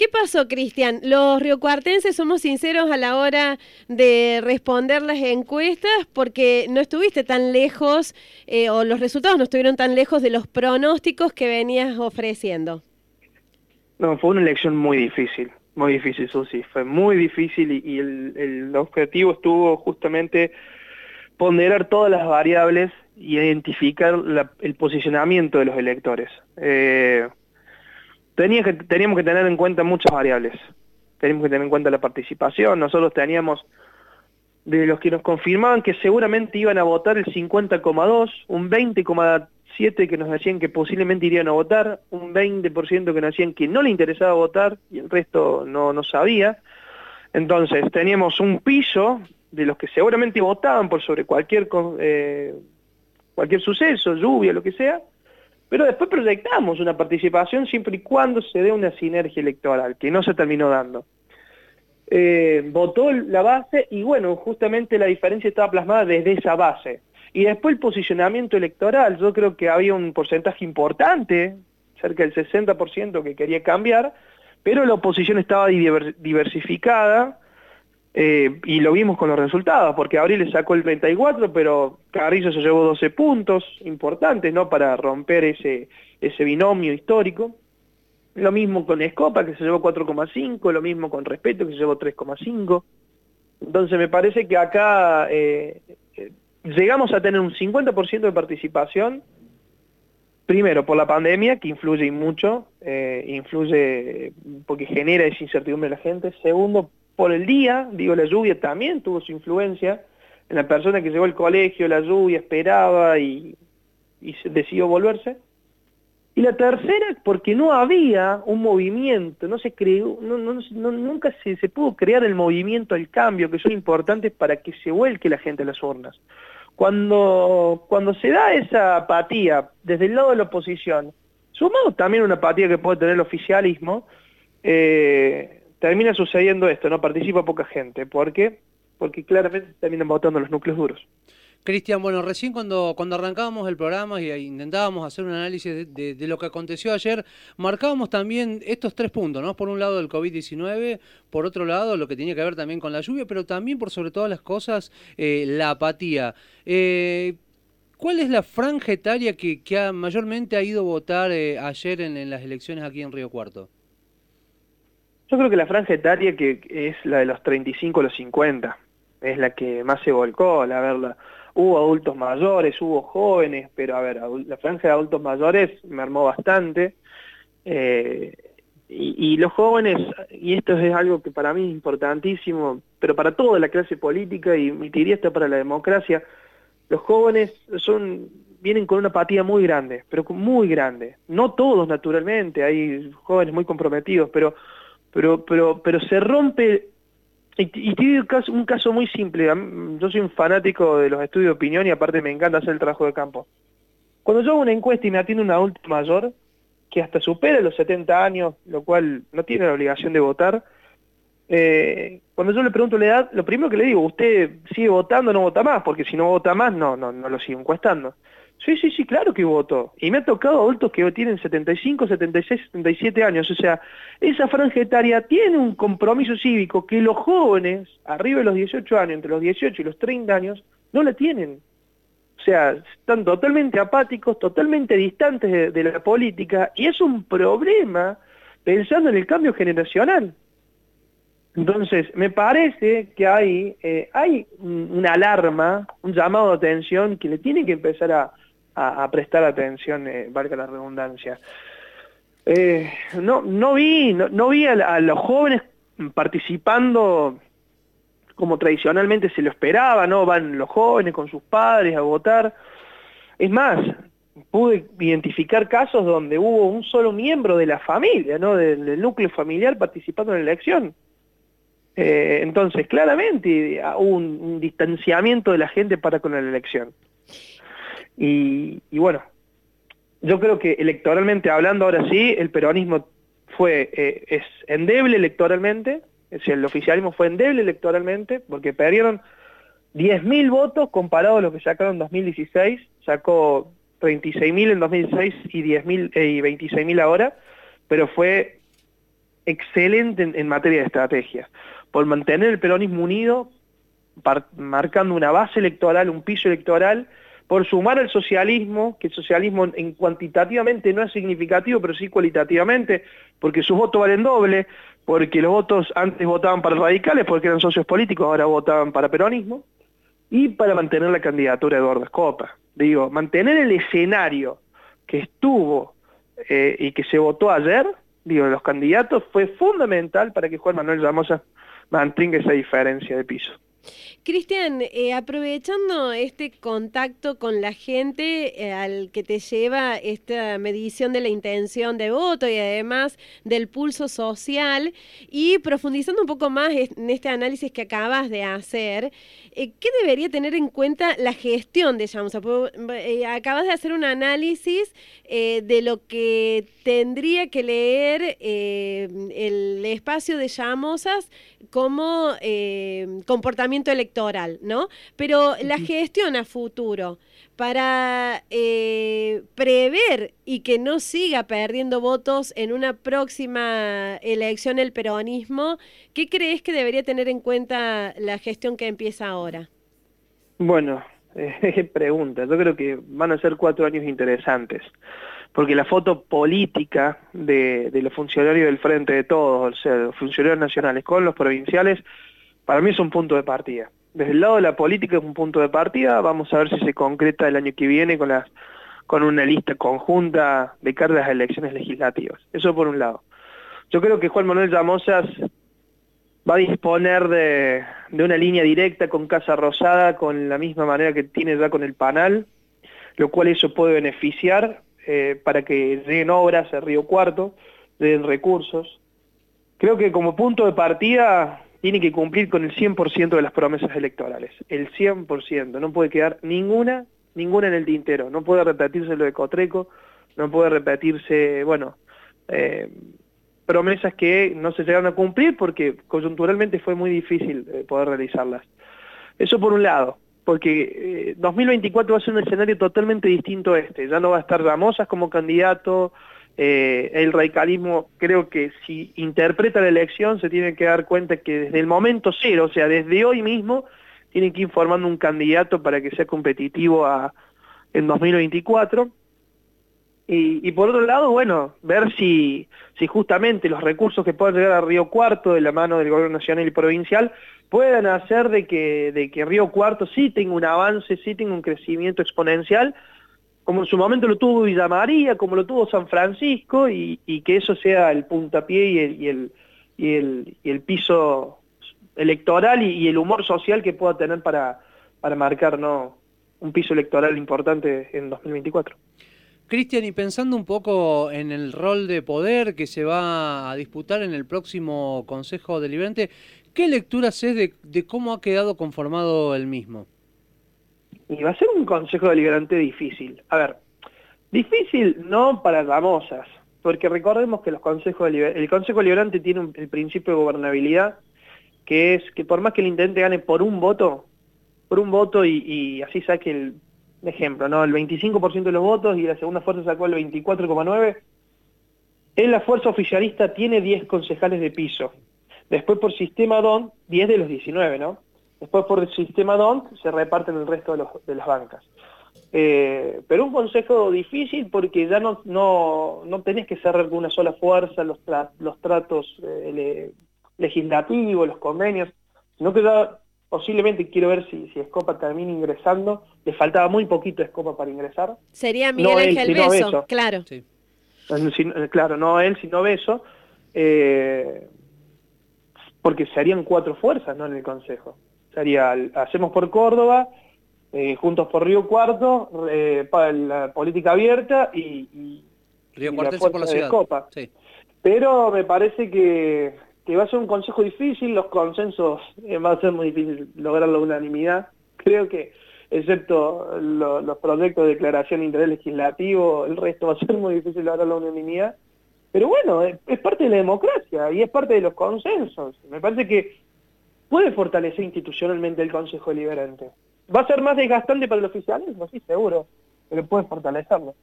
¿Qué pasó, Cristian? Los riocuartenses somos sinceros a la hora de responder las encuestas porque no estuviste tan lejos eh, o los resultados no estuvieron tan lejos de los pronósticos que venías ofreciendo. No, fue una elección muy difícil, muy difícil, Susi. Fue muy difícil y, el, objetivo estuvo justamente ponderar todas las variables y identificar el posicionamiento de los electores. Eh, teníamos que tener en cuenta muchas variables. Teníamos que tener en cuenta la participación. Nosotros teníamos de los que nos confirmaban que seguramente iban a votar el 50,2, un 20,7 que nos decían que posiblemente irían a votar, un 20% que nos decían que no le interesaba votar y el resto no, no sabía. Entonces teníamos un piso de los que seguramente votaban por sobre cualquier, eh, cualquier suceso, lluvia, lo que sea, pero después proyectamos una participación siempre y cuando se dé una sinergia electoral, que no se terminó dando. Eh, votó la base y bueno, justamente la diferencia estaba plasmada desde esa base. Y después el posicionamiento electoral, yo creo que había un porcentaje importante, cerca del 60% que quería cambiar, pero la oposición estaba diversificada, eh, y lo vimos con los resultados, porque Abril le sacó el 34, pero Carrillo se llevó 12 puntos importantes, ¿no? Para romper ese, ese binomio histórico. Lo mismo con Escopa, que se llevó 4,5, lo mismo con Respeto, que se llevó 3,5. Entonces me parece que acá eh, eh, llegamos a tener un 50% de participación, primero por la pandemia, que influye mucho, influye porque genera esa incertidumbre en la gente. Segundo, por el día, digo, la lluvia también tuvo su influencia en la persona que llegó al colegio, la lluvia, esperaba y, decidió volverse. Y la tercera, porque no había un movimiento, no se creó, nunca se, se, pudo crear el movimiento, el cambio, que son importantes para que se vuelque la gente a las urnas. Cuando, cuando se da esa apatía desde el lado de la oposición, sumado también una apatía que puede tener el oficialismo, eh, termina sucediendo esto, no participa poca gente. ¿Por qué? Porque claramente terminan votando los núcleos duros. Cristian, bueno, recién cuando, cuando arrancábamos el programa y intentábamos hacer un análisis de, lo que aconteció ayer, marcábamos también estos tres puntos, ¿no? Por un lado el COVID-19, por otro lado lo que tenía que ver también con la lluvia, pero también por sobre todas las cosas eh, la apatía. Eh, ¿Cuál es la franja etaria que, que mayormente ha ido a votar eh, ayer en las elecciones aquí en Río Cuarto? Yo creo que la franja etaria que es la de los 35 a los 50, es la que más se volcó, la verdad. Hubo adultos mayores, hubo jóvenes, pero a ver, la franja de adultos mayores me armó bastante. Eh, y, los jóvenes, y esto es algo que para mí es importantísimo, pero para toda la clase política, y mi teoría está para la democracia, los jóvenes son vienen con una apatía muy grande, pero muy grande. No todos, naturalmente, hay jóvenes muy comprometidos, pero pero, pero, pero se rompe, y, tiene un caso, un caso muy simple, yo soy un fanático de los estudios de opinión y aparte me encanta hacer el trabajo de campo. Cuando yo hago una encuesta y me atiende un adulto mayor, que hasta supera los 70 años, lo cual no tiene la obligación de votar, eh, cuando yo le pregunto la edad, lo primero que le digo, ¿usted sigue votando o no vota más? Porque si no vota más, no, no, no lo sigo encuestando. Sí, sí, sí, claro que voto. Y me ha tocado adultos que tienen 75, 76, 77 años. O sea, esa franja etaria tiene un compromiso cívico que los jóvenes, arriba de los 18 años, entre los 18 y los 30 años, no la tienen. O sea, están totalmente apáticos, totalmente distantes de, la política, y es un problema pensando en el cambio generacional. Entonces, me parece que hay, eh, hay una alarma, un llamado de atención que le tiene que empezar a, a, prestar atención, eh, valga la redundancia. Eh, no, no vi, no, vi a, los jóvenes participando como tradicionalmente se lo esperaba, ¿no? Van los jóvenes con sus padres a votar. Es más, pude identificar casos donde hubo un solo miembro de la familia, ¿no? Del, núcleo familiar participando en la elección. Eh, entonces, claramente hubo un, distanciamiento de la gente para con la elección. Y, bueno, yo creo que electoralmente hablando ahora sí, el peronismo fue, eh, es endeble electoralmente, es decir, el oficialismo fue endeble electoralmente, porque perdieron 10.000 votos comparado a lo que sacaron en 2016, sacó 36.000 en 2016 y, 10.000, eh, 26.000 ahora, pero fue excelente en, materia de estrategia, por mantener el peronismo unido, marcando una base electoral, un piso electoral, por sumar al socialismo, que el socialismo en cuantitativamente no es significativo, pero sí cualitativamente, porque sus votos valen doble, porque los votos antes votaban para radicales porque eran socios políticos, ahora votaban para peronismo, y para mantener la candidatura de Eduardo Escopa. Digo, mantener el escenario que estuvo eh, y que se votó ayer, digo, los candidatos, fue fundamental para que Juan Manuel Ramosa mantenga esa diferencia de piso. Cristian, eh, aprovechando este contacto con la gente eh, al que te lleva esta medición de la intención de voto y además del pulso social y profundizando un poco más en este análisis que acabas de hacer, eh, ¿qué debería tener en cuenta la gestión de Yamosa? acabas de hacer un análisis de lo que tendría que leer el espacio de Llamosas como comportamiento electoral electoral, ¿no? Pero la gestión a futuro para eh, prever y que no siga perdiendo votos en una próxima elección el peronismo, ¿qué crees que debería tener en cuenta la gestión que empieza ahora? Bueno, eh, pregunta. Yo creo que van a ser cuatro años interesantes, porque la foto política de, de los funcionarios del Frente de Todos, o sea, los funcionarios nacionales con los provinciales, para mí es un punto de partida desde el lado de la política es un punto de partida, vamos a ver si se concreta el año que viene con, una lista conjunta de cara a elecciones legislativas. Eso por un lado. Yo creo que Juan Manuel Llamosas va a disponer de, una línea directa con Casa Rosada, con la misma manera que tiene ya con el Panal, lo cual eso puede beneficiar eh, para que lleguen obras a Río Cuarto, lleguen recursos. Creo que como punto de partida tiene que cumplir con el 100% de las promesas electorales, el 100%, no puede quedar ninguna, ninguna en el tintero, no puede repetirse lo de Cotreco, no puede repetirse, bueno, eh, promesas que no se llegaron a cumplir porque coyunturalmente fue muy difícil eh, poder realizarlas. Eso por un lado, porque 2024 eh, va a ser un escenario totalmente distinto a este, ya no va a estar Ramosas como candidato, eh, el radicalismo creo que si interpreta la elección se tiene que dar cuenta que desde el momento cero, o sea, desde hoy mismo, tiene que ir formando un candidato para que sea competitivo en 2024. Y, por otro lado, bueno, ver si, justamente los recursos que puedan llegar a Río Cuarto de la mano del gobierno nacional y provincial puedan hacer de que Río Cuarto sí tenga un avance, sí tenga un crecimiento exponencial como en su momento lo tuvo Villa María, como lo tuvo San Francisco, y, que eso sea el puntapié y el, piso electoral y, el humor social que pueda tener para, marcar un piso electoral importante en 2024. Cristian, y pensando un poco en el rol de poder que se va a disputar en el próximo Consejo Deliberante, ¿qué lectura haces de, de cómo ha quedado conformado el mismo? Y va a ser un consejo deliberante difícil. A ver, difícil no para famosas, porque recordemos que los consejos el consejo deliberante tiene el principio de gobernabilidad, que es que por más que el intendente gane por un voto, por un voto y, así saque el ejemplo, ¿no? El 25% de los votos y la segunda fuerza sacó el 24,9%, en la fuerza oficialista tiene 10 concejales de piso. Después por sistema DON, 10 de los 19, ¿no? Después por el sistema DONT se reparten el resto de, las bancas. Eh, pero un consejo difícil porque ya no, no, no tenés que cerrar con una sola fuerza los, los tratos eh, legislativos, los convenios, sino que ya posiblemente quiero ver si, si Escopa termina ingresando, le faltaba muy poquito a Escopa para ingresar. Sería Miguel Ángel Beso, claro. Sí. Eh, claro, no él, sino Beso, porque serían cuatro fuerzas ¿no? en el Consejo sería Hacemos por Córdoba, eh, Juntos por Río Cuarto, eh, para la política abierta y, Río Cuarto por la ciudad. Copa. Pero me parece que, va a ser un consejo difícil, los consensos eh, va a ser muy difícil lograr la unanimidad. Creo que, excepto los proyectos de declaración de interés legislativo, el resto va a ser muy difícil lograr la unanimidad. Pero bueno, es parte de la democracia y es parte de los consensos. Me parece que puede fortalecer institucionalmente el Consejo Deliberante. ¿Va a ser más desgastante para los oficiales? No, sí, seguro, pero puede fortalecerlo.